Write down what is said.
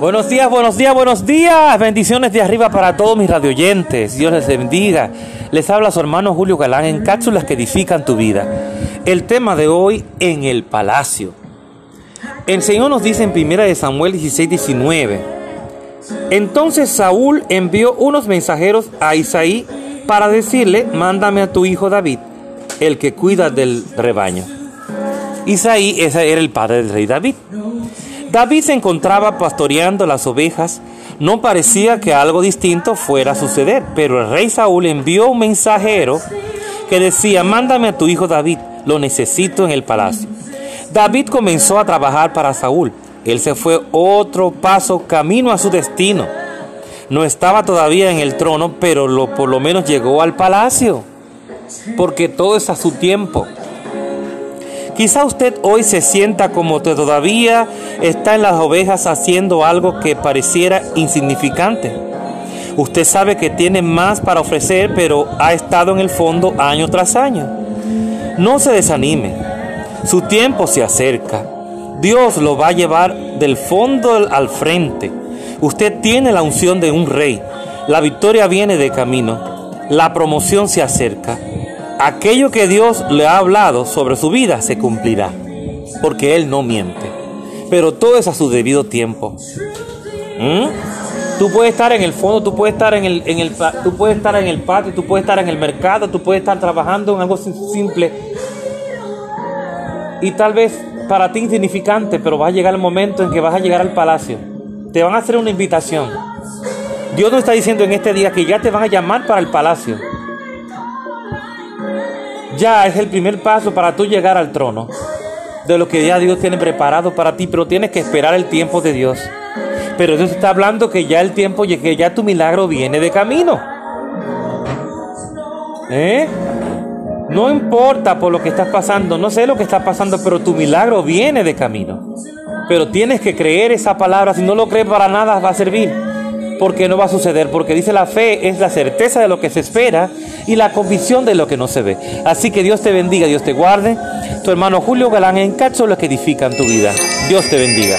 Buenos días, buenos días, buenos días. Bendiciones de arriba para todos mis radioyentes. Dios les bendiga. Les habla su hermano Julio Galán en cápsulas que edifican tu vida. El tema de hoy en el palacio. El Señor nos dice en 1 Samuel 16, 19. Entonces Saúl envió unos mensajeros a Isaí para decirle, mándame a tu hijo David, el que cuida del rebaño. Isaí ese era el padre del rey David. David se encontraba pastoreando las ovejas. No parecía que algo distinto fuera a suceder, pero el rey Saúl envió un mensajero que decía, mándame a tu hijo David, lo necesito en el palacio. David comenzó a trabajar para Saúl. Él se fue otro paso camino a su destino. No estaba todavía en el trono, pero lo, por lo menos llegó al palacio, porque todo es a su tiempo. Quizá usted hoy se sienta como todavía está en las ovejas haciendo algo que pareciera insignificante. Usted sabe que tiene más para ofrecer, pero ha estado en el fondo año tras año. No se desanime. Su tiempo se acerca. Dios lo va a llevar del fondo al frente. Usted tiene la unción de un rey. La victoria viene de camino. La promoción se acerca aquello que Dios le ha hablado sobre su vida se cumplirá, porque Él no miente. Pero todo es a su debido tiempo. ¿Mm? Tú puedes estar en el fondo, tú puedes estar en el, en el, tú puedes estar en el patio, tú puedes estar en el mercado, tú puedes estar trabajando en algo simple y tal vez para ti insignificante, pero va a llegar el momento en que vas a llegar al palacio. Te van a hacer una invitación. Dios nos está diciendo en este día que ya te van a llamar para el palacio ya es el primer paso para tú llegar al trono de lo que ya Dios tiene preparado para ti, pero tienes que esperar el tiempo de Dios. Pero Dios está hablando que ya el tiempo, que ya tu milagro viene de camino. ¿Eh? No importa por lo que estás pasando, no sé lo que está pasando, pero tu milagro viene de camino. Pero tienes que creer esa palabra, si no lo crees para nada va a servir porque no va a suceder, porque dice la fe es la certeza de lo que se espera y la convicción de lo que no se ve. Así que Dios te bendiga, Dios te guarde. Tu hermano Julio Galán en lo que edifican tu vida. Dios te bendiga.